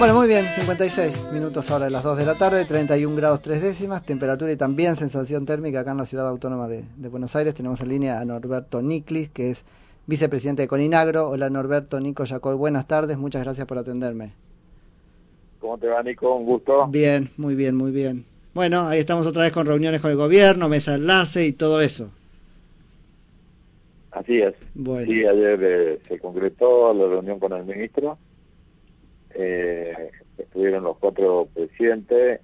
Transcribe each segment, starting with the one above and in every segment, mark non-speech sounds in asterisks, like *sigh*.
Bueno, muy bien, 56 minutos ahora de las 2 de la tarde, 31 grados 3 décimas, temperatura y también sensación térmica acá en la ciudad autónoma de, Buenos Aires. Tenemos en línea a Norberto Niclis, que es vicepresidente de Coninagro. Hola Norberto, Nico Yacoy, buenas tardes, muchas gracias por atenderme. ¿Cómo te va Nico? Un gusto. Bien, muy bien, muy bien. Bueno, ahí estamos otra vez con reuniones con el gobierno, mesa enlace y todo eso. Así es. Bueno. Sí, ayer eh, se concretó la reunión con el ministro eh, estuvieron los cuatro presidentes,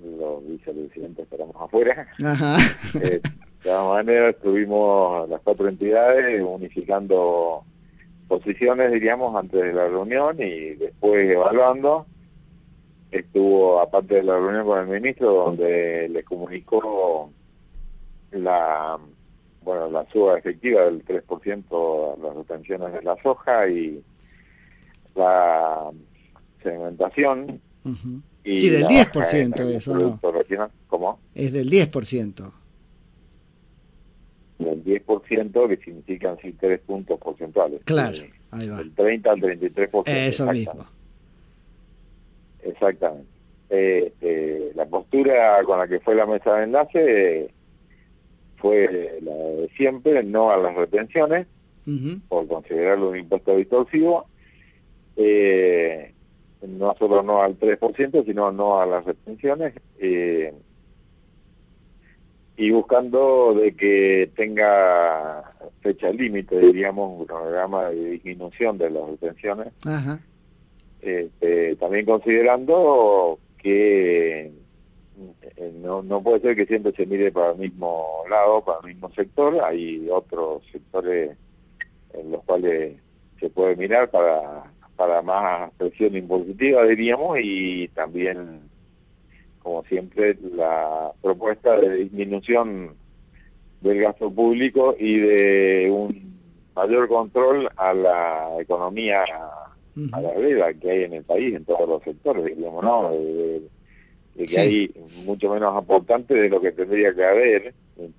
los vicepresidentes estaremos afuera. *laughs* Eh, de todas maneras, estuvimos las cuatro entidades unificando posiciones, diríamos, antes de la reunión y después evaluando. Estuvo, aparte de la reunión con el ministro, donde le comunicó la bueno la suba efectiva del 3% a las retenciones de la soja y la segmentación. y sí, del 10% eso, ¿no? ¿Cómo? Es del 10%. Del 10% que significan sí tres puntos porcentuales. Claro, ahí va. Del 30 al 33%. Eso mismo. Exactamente. Este, la postura con la que fue la mesa de enlace fue la de siempre, no a las retenciones, por considerarlo un impuesto distorsivo, eh, no solo no al 3%, sino no a las retenciones, eh, y buscando de que tenga fecha límite, diríamos, un programa de disminución de las retenciones, este, también considerando que eh, no, no puede ser que siempre se mire para el mismo lado, para el mismo sector, hay otros sectores en los cuales se puede mirar para para más presión impositiva, diríamos, y también, como siempre, la propuesta de disminución del gasto público y de un mayor control a la economía a la vida que hay en el país, en todos los sectores, diríamos, ¿no? De, que hay mucho menos aportante de lo que tendría que haber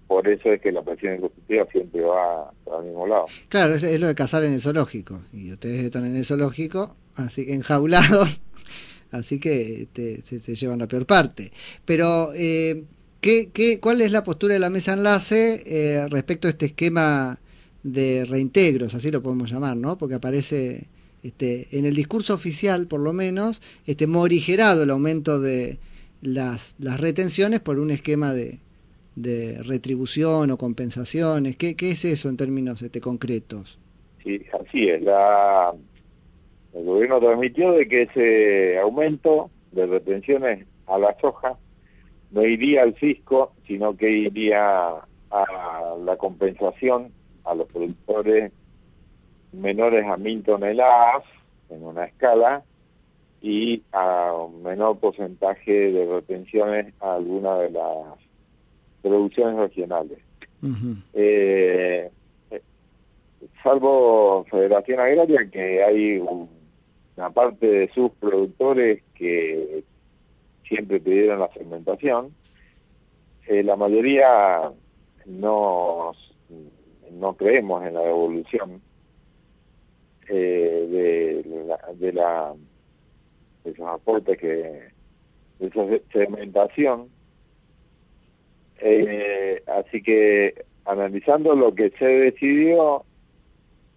por eso es que la presión impositiva siempre va al mismo lado. Claro, es, lo de cazar en el zoológico, y ustedes están en el zoológico, así enjaulados, *laughs* así que este, se, llevan la peor parte. Pero, eh, ¿qué, qué, cuál es la postura de la mesa enlace eh, respecto a este esquema de reintegros, así lo podemos llamar, ¿no? Porque aparece este, en el discurso oficial, por lo menos, este, morigerado el aumento de las, retenciones por un esquema de retribución o compensaciones? ¿Qué, es eso en términos este, concretos? Sí, así es. El gobierno transmitió de que ese aumento de retenciones a la soja no iría al fisco, sino que iría a la compensación a los productores menores a mil toneladas en una escala y a un menor porcentaje de retenciones a alguna de las producciones regionales. Eh, salvo Federación Agraria, que hay una parte de sus productores que siempre pidieron la fermentación, eh, la mayoría no, no creemos en la devolución eh, de, la, de, la, esos aportes que esa fermentación. Eh, así que analizando lo que se decidió,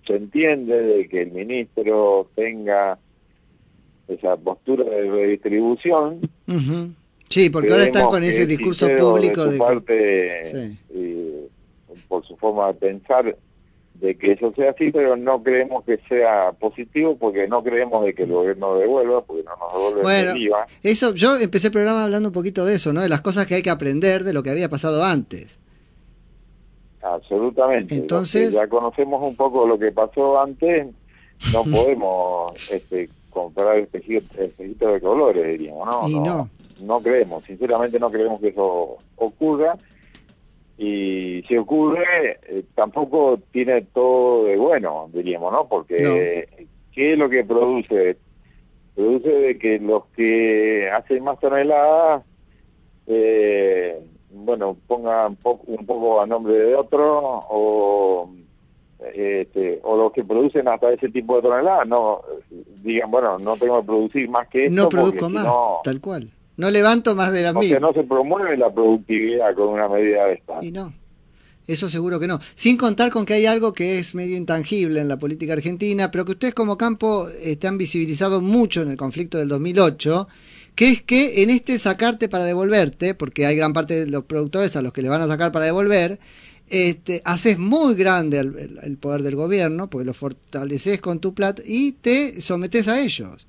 se entiende de que el ministro tenga esa postura de redistribución. Sí, porque ahora están con ese discurso público de, parte, por su forma de pensar, de que eso sea así, pero no creemos que sea positivo porque no creemos de que el gobierno devuelva, porque no nos devuelve bueno, el IVA. Eso, yo empecé el programa hablando un poquito de eso, ¿no? De las cosas que hay que aprender de lo que había pasado antes. Absolutamente. Entonces, ya conocemos un poco lo que pasó antes, no podemos este, comprar espejitos espejito de colores, diríamos, ¿no? no, no. No creemos, sinceramente no creemos que eso ocurra y si ocurre, eh, tampoco tiene todo de bueno, diríamos, ¿no? Porque, ¿qué es lo que produce? Produce de que los que hacen más toneladas, eh, bueno, pongan un poco a nombre de otro o este, o los que producen hasta ese tipo de toneladas, no digan, bueno, no tengo que producir más que esto. No produzco más, tal cual. No levanto más de las Porque no se promueve la productividad con una medida de esta. Y no. Eso seguro que no. Sin contar con que hay algo que es medio intangible en la política argentina, pero que ustedes como campo eh, han visibilizado mucho en el conflicto del 2008, que es que en este sacarte para devolverte, porque hay gran parte de los productores a los que le van a sacar para devolver, este, haces muy grande el, poder del gobierno, porque lo fortaleces con tu plata y te sometes a ellos.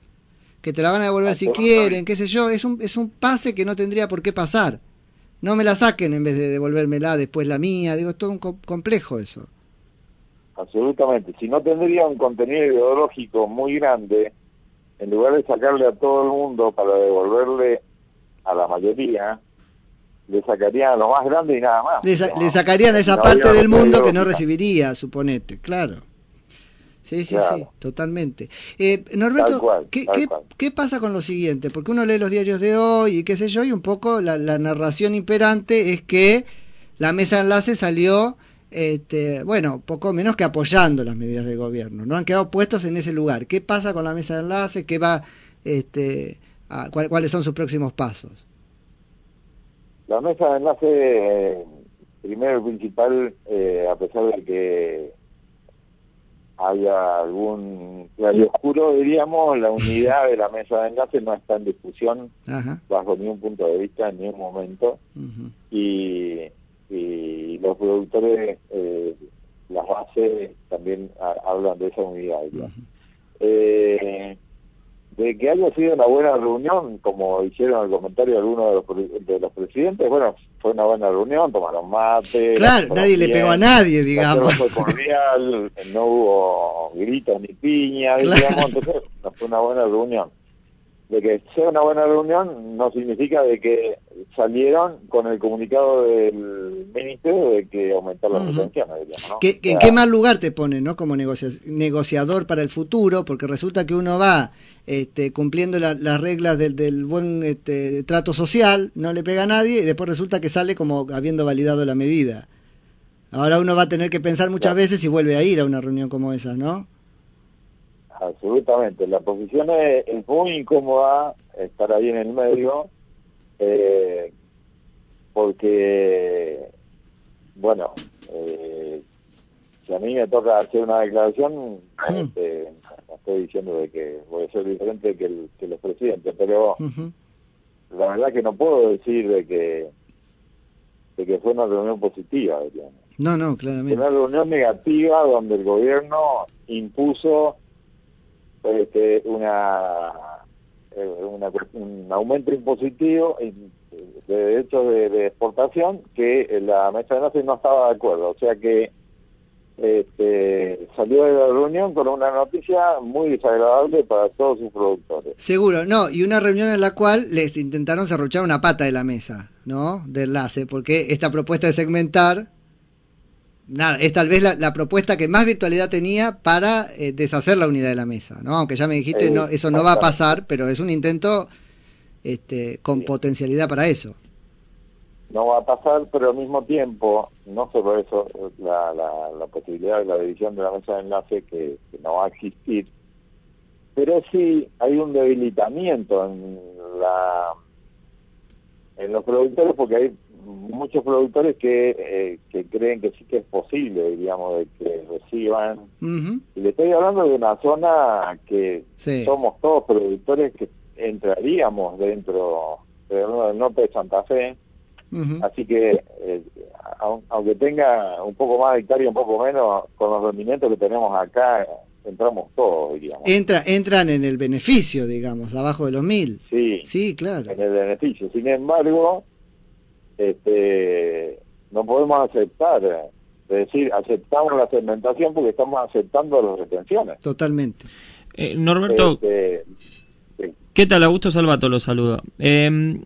Que te la van a devolver si quieren, qué sé yo. Es un, es un pase que no tendría por qué pasar. No me la saquen en vez de devolvérmela después la mía. Digo, es todo un complejo eso. Absolutamente. Si no tendría un contenido ideológico muy grande, en lugar de sacarle a todo el mundo para devolverle a la mayoría, le sacarían a lo más grande y nada más. Le, sacarían a esa parte del mundo que no recibiría, suponete, claro. Sí, sí, sí, totalmente. Eh, Norberto, ¿qué, qué, pasa con lo siguiente? Porque uno lee los diarios de hoy y qué sé yo, y un poco la, narración imperante es que la mesa de enlace salió, este, bueno, poco menos que apoyando las medidas del gobierno. No han quedado puestos en ese lugar. ¿Qué pasa con la mesa de enlace? ¿Qué va, este, ¿Cuáles son sus próximos pasos? La mesa de enlace, eh, primero y principal, eh, a pesar de que haya algún oscuro, diríamos, la unidad de la mesa de enlace no está en discusión bajo ningún punto de vista en ningún momento. y, los productores, eh, las bases también hablan de esa unidad. eh, de que haya sido una buena reunión, como hicieron el comentario algunos de los, de los presidentes, bueno, fue una buena reunión, tomaron mate. Claro, nadie le pegó a nadie, digamos. Fue cordial, no hubo gritos ni piña, *laughs* digamos, entonces fue una buena reunión de que sea una buena reunión no significa de que salieron con el comunicado del ministerio de que aumentar las retenciones. ¿En qué mal lugar te pone no como negociador para el futuro? Porque resulta que uno va este, cumpliendo las reglas del, del buen este, trato social, no le pega a nadie y después resulta que sale como habiendo validado la medida. Ahora uno va a tener que pensar muchas veces si vuelve a ir a una reunión como esa, ¿no? Absolutamente. La posición es, muy incómoda estar ahí en el medio, eh, porque, bueno, eh, si a mí me toca hacer una declaración, este, estoy diciendo de que voy a ser diferente que, el, que los presidentes, pero la verdad que no puedo decir de que de que fue una reunión positiva, No, no, claramente. Una reunión negativa donde el gobierno impuso este, una, eh, una, un aumento impositivo de derechos de, exportación que la mesa de enlace no estaba de acuerdo. O sea que este, salió de la reunión con una noticia muy desagradable para todos sus productores. Seguro, no, y una reunión en la cual les intentaron cerruchar una pata de la mesa, ¿no? De enlace, porque esta propuesta de segmentar nada, es tal vez la, propuesta que más virtualidad tenía para eh, deshacer la unidad de la mesa, ¿no? Aunque ya me dijiste, no, eso no va a pasar, pero es un intento este, con potencialidad para eso. No va a pasar, pero al mismo tiempo, no solo eso, la, la, posibilidad de la división de la mesa de enlace que, no va a existir, pero sí hay un debilitamiento en la en los productores porque hay muchos productores que, eh, que creen que sí que es posible, digamos, de que reciban. Y le estoy hablando de una zona que somos todos productores que entraríamos dentro del norte de Santa Fe. Así que, eh, aunque tenga un poco más de hectárea, un poco menos, con los rendimientos que tenemos acá, entramos todos, digamos. Entra, entran en el beneficio, digamos, abajo de los mil. Sí, sí, claro. En el beneficio. Sin embargo, este, no podemos aceptar, es decir, aceptamos la segmentación porque estamos aceptando las retenciones. Totalmente. Eh, Norberto, este, ¿Qué tal? Augusto Salvato lo saluda. Em,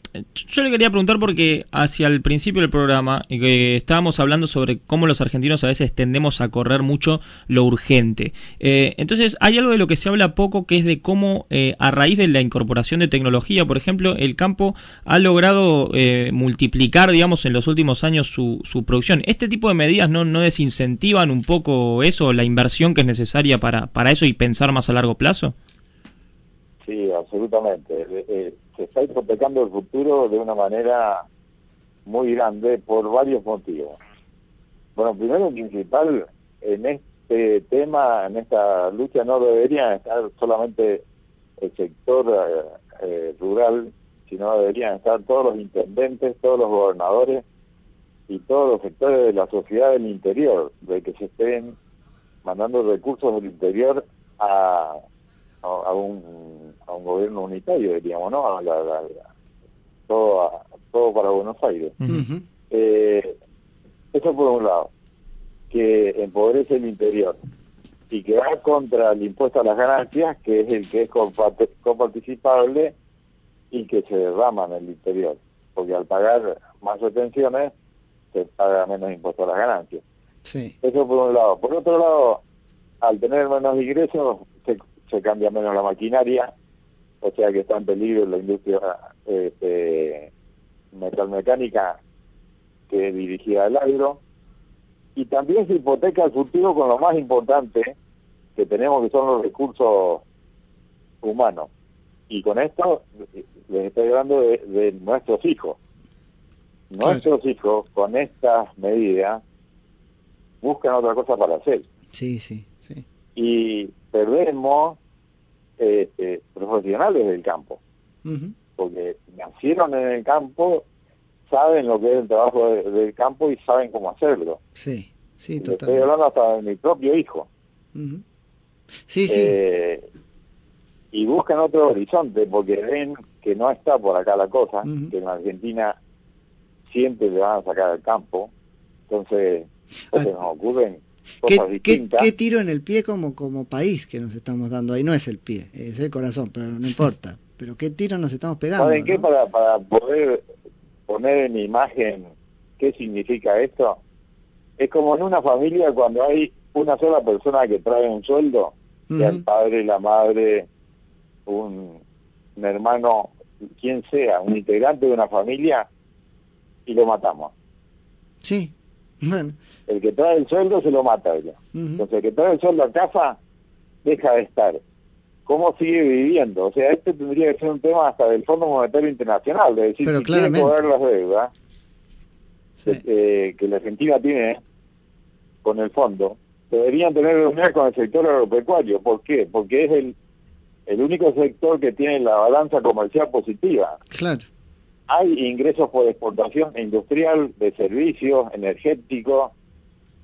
yo le quería preguntar porque hacia el principio del programa que estábamos hablando sobre cómo los argentinos a veces tendemos a correr mucho lo urgente. Eh, entonces, hay algo de lo que se habla poco que es de cómo eh, a raíz de la incorporación de tecnología, por ejemplo, el campo ha logrado eh, multiplicar, digamos, en los últimos años su, su producción. ¿Este tipo de medidas no, no desincentivan un poco eso, la inversión que es necesaria para, para eso y pensar más a largo plazo? Sí, absolutamente. Eh, eh, se está hipotecando el futuro de una manera muy grande por varios motivos. Bueno, primero y principal, en este tema, en esta lucha, no deberían estar solamente el sector eh, rural, sino deberían estar todos los intendentes, todos los gobernadores y todos los sectores de la sociedad del interior, de que se estén mandando recursos del interior a, a un a un gobierno unitario, diríamos, ¿no? todo, todo para Buenos Aires. Eh, eso por un lado, que empobrece el interior y que va contra el impuesto a las ganancias, que es el que es coparticipable y que se derrama en el interior, porque al pagar más retenciones se paga menos impuesto a las ganancias. Sí. Eso por un lado. Por otro lado, al tener menos ingresos, se, se cambia menos la maquinaria, o sea que está en peligro la industria este, metalmecánica que es dirigida al agro, y también se hipoteca el futuro con lo más importante que tenemos que son los recursos humanos. Y con esto les estoy hablando de, nuestros hijos. Nuestros hijos con estas medidas buscan otra cosa para hacer. Sí, sí, sí. Y perdemos este, profesionales del campo, porque nacieron en el campo, saben lo que es el trabajo del campo y saben cómo hacerlo. Sí, sí, totalmente. Estoy hablando hasta de mi propio hijo. Sí, sí. Eh, y buscan otro horizonte porque ven que no está por acá la cosa, que en Argentina siempre le van a sacar al campo. Entonces, ah, se nos ocurren ¿Qué, tiro en el pie como, como país que nos estamos dando ahí? No es el pie, es el corazón, pero no importa. *laughs* Pero ¿qué tiro nos estamos pegando? ¿Saben qué? Para, para poder poner en imagen qué significa esto, es como en una familia cuando hay una sola persona que trae un sueldo, el padre, la madre, un, un hermano, quien sea, un integrante de una familia, y lo matamos. Sí, el que trae el sueldo se lo mata ella. Entonces, el que trae el sueldo a casa deja de estar. ¿Cómo sigue viviendo? O sea, este tendría que ser un tema hasta del Fondo Monetario Internacional, de decir, si quieren cobrar las deudas que la Argentina tiene con el fondo, deberían tener reuniones con el sector agropecuario. ¿Por qué? Porque es el, el único sector que tiene la balanza comercial positiva. Claro hay ingresos por exportación industrial, de servicios, energéticos,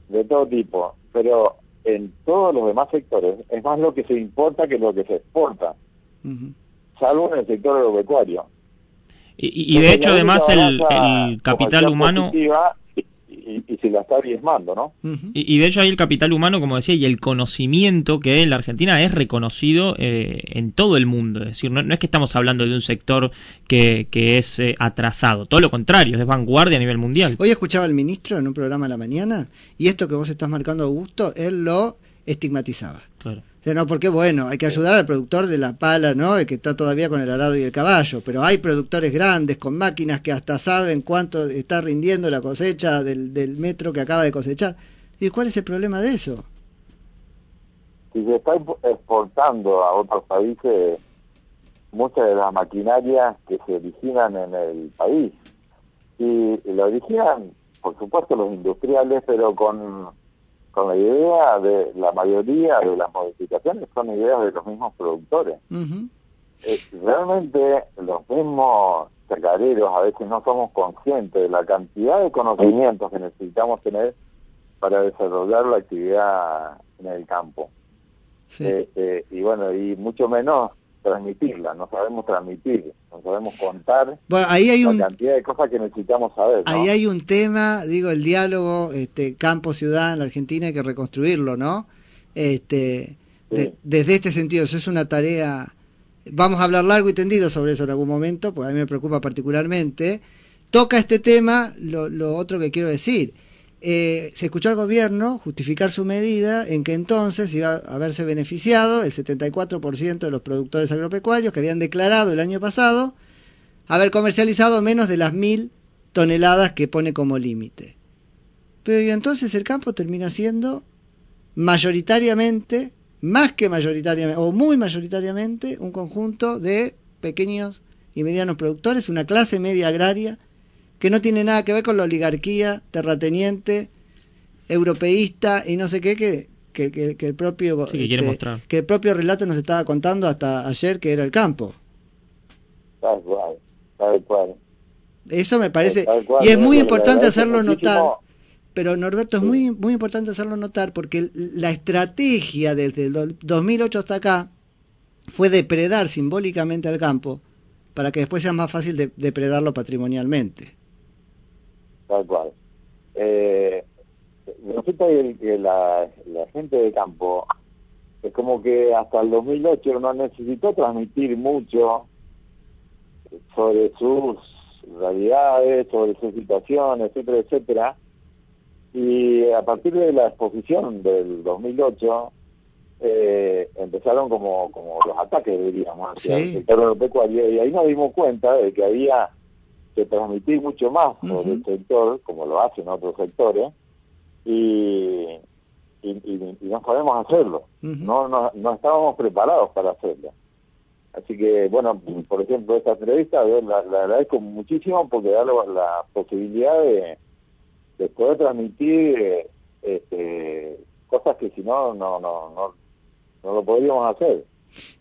de todo tipo, pero en todos los demás sectores es más lo que se importa que lo que se exporta, salvo en el sector agropecuario. Y, de hecho, además, el, el capital humano y, se la está diezmando, ¿no? y, de hecho ahí el capital humano, como decía, y el conocimiento que en la Argentina es reconocido eh, en todo el mundo. Es decir, no, es que estamos hablando de un sector que, que es eh, atrasado, todo lo contrario, es vanguardia a nivel mundial. Hoy escuchaba al ministro en un programa a la mañana y esto que vos estás marcando, Augusto, él lo estigmatizaba. Claro no, porque bueno, hay que ayudar al productor de la pala, ¿no? El que está todavía con el arado y el caballo, pero hay productores grandes con máquinas que hasta saben cuánto está rindiendo la cosecha del, del metro que acaba de cosechar. ¿Y cuál es el problema de eso? Si se está exportando a otros países muchas de las maquinarias que se originan en el país. Y lo originan, por supuesto, los industriales, pero con con la idea de la mayoría de las modificaciones son ideas de los mismos productores. Eh, realmente los mismos chacareros a veces no somos conscientes de la cantidad de conocimientos que necesitamos tener para desarrollar la actividad en el campo. Este, y bueno, y mucho menos transmitirla, no sabemos transmitir, no sabemos contar bueno, ahí hay la cantidad de cosas que necesitamos saber. Ahí hay un tema, digo, el diálogo este, campo-ciudad en la Argentina hay que reconstruirlo, ¿no? Este, desde este sentido, eso es una tarea vamos a hablar largo y tendido sobre eso en algún momento, porque a mí me preocupa particularmente, toca este tema lo, lo otro que quiero decir. Eh, se escuchó al gobierno justificar su medida en que entonces iba a haberse beneficiado el 74% de los productores agropecuarios que habían declarado el año pasado haber comercializado menos de las mil toneladas que pone como límite. Pero entonces el campo termina siendo mayoritariamente, más que mayoritariamente, o muy mayoritariamente, un conjunto de pequeños y medianos productores, una clase media agraria que no tiene nada que ver con la oligarquía terrateniente, europeísta y no sé qué que, que, que, el propio sí, que, este, que, el propio relato nos estaba contando hasta ayer que era el campo. Tal cual, tal cual. Eso me parece cual, y es muy importante hacerlo muchísimo. notar. Pero Norberto es muy muy importante hacerlo notar porque la estrategia desde el 2008 hasta acá fue depredar simbólicamente al campo para que después sea más fácil de, depredarlo patrimonialmente tal cual. Eh, que la, la gente de campo es como que hasta el 2008 no necesitó transmitir mucho sobre sus realidades, sobre su situación, etcétera, etcétera. Y a partir de la exposición del 2008, eh, empezaron como, como los ataques, diríamos, hacia Sí. el sector agropecuario, y ahí nos dimos cuenta de que había que transmitir mucho más sobre el sector, como lo hacen otros sectores, y, y, y- y no podemos hacerlo. No, no, no estábamos preparados para hacerlo. Así que, bueno, por ejemplo, esta entrevista yo la, la agradezco muchísimo porque da la, la posibilidad de, de poder transmitir eh, este, cosas que si no, no, no, no, no lo podríamos hacer.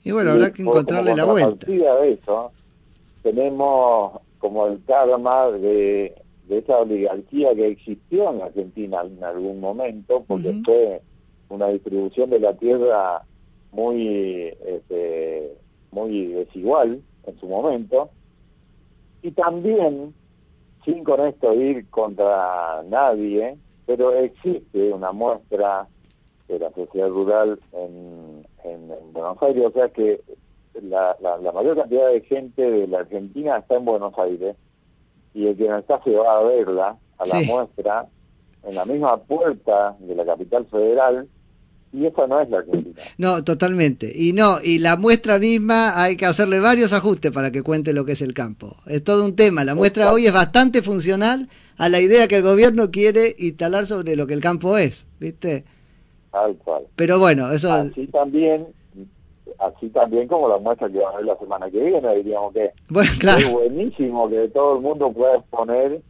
y bueno habrá que por- encontrarle la vuelta de eso, tenemos como el karma de, de esa oligarquía que existió en Argentina en algún momento, porque fue una distribución de la tierra muy, este, muy desigual en su momento, y también, sin con esto ir contra nadie, pero existe una muestra de la sociedad rural en, en, en Buenos Aires, o sea que la, la, la mayor cantidad de gente de la Argentina está en Buenos Aires y el que no está se va a verla, a la Sí. muestra, en la misma puerta de la capital federal, y esa no es la Argentina. No, totalmente. Y no, y la muestra misma hay que hacerle varios ajustes para que cuente lo que es el campo. Es todo un tema. La muestra Exacto. hoy es bastante funcional a la idea que el gobierno quiere instalar sobre lo que el campo es, ¿viste? Tal cual. Pero bueno, eso Así también, así también como la muestra que va a haber la semana que viene, diríamos que bueno, es buenísimo que todo el mundo pueda exponer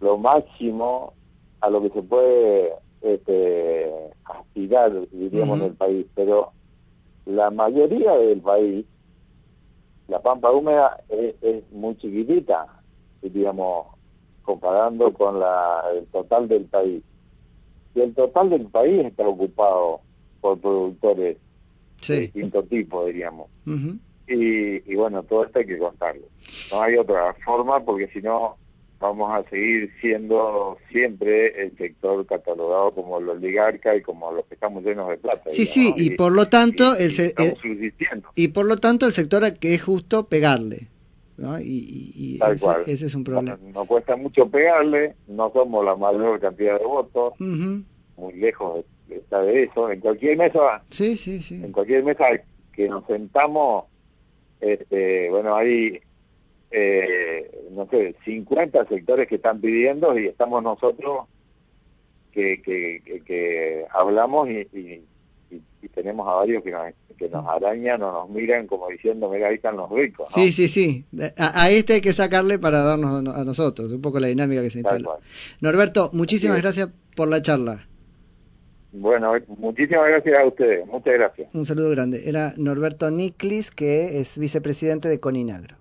lo máximo a lo que se puede este, aspirar, diríamos, Ujú. en el país. Pero la mayoría del país, la pampa húmeda es, es muy chiquitita, diríamos, comparando con la, el total del país. Y el total del país está ocupado por productores de Sí. distinto tipo, diríamos. Y, y bueno, todo esto hay que contarlo. No hay otra forma porque si no vamos a seguir siendo siempre el sector catalogado como el oligarca y como los que estamos llenos de plata. Sí, sí, y por lo tanto, y- el el- subsistiendo. Y por lo tanto, el sector a que es justo pegarle. ¿no? Y, y- y Tal ese, cual. ese es un problema. nos cuesta mucho pegarle, no somos la mayor cantidad de votos, muy lejos de- está de eso. En cualquier mesa Sí, sí, sí. en cualquier mesa que nos sentamos, este, bueno, hay, eh, no sé, 50 sectores que están pidiendo y estamos nosotros que, que, que, que hablamos y, y, y- tenemos a varios que nos, que nos arañan o nos miran como diciendo, mira, ahí están los ricos. ¿no? Sí, sí, sí. A, a este hay que sacarle para darnos a nosotros, un poco la dinámica que se Tal instala. Norberto, muchísimas gracias por la charla. Bueno, muchísimas gracias a ustedes, muchas gracias. Un saludo grande. Era Norberto Niclis, que es vicepresidente de Coninagro.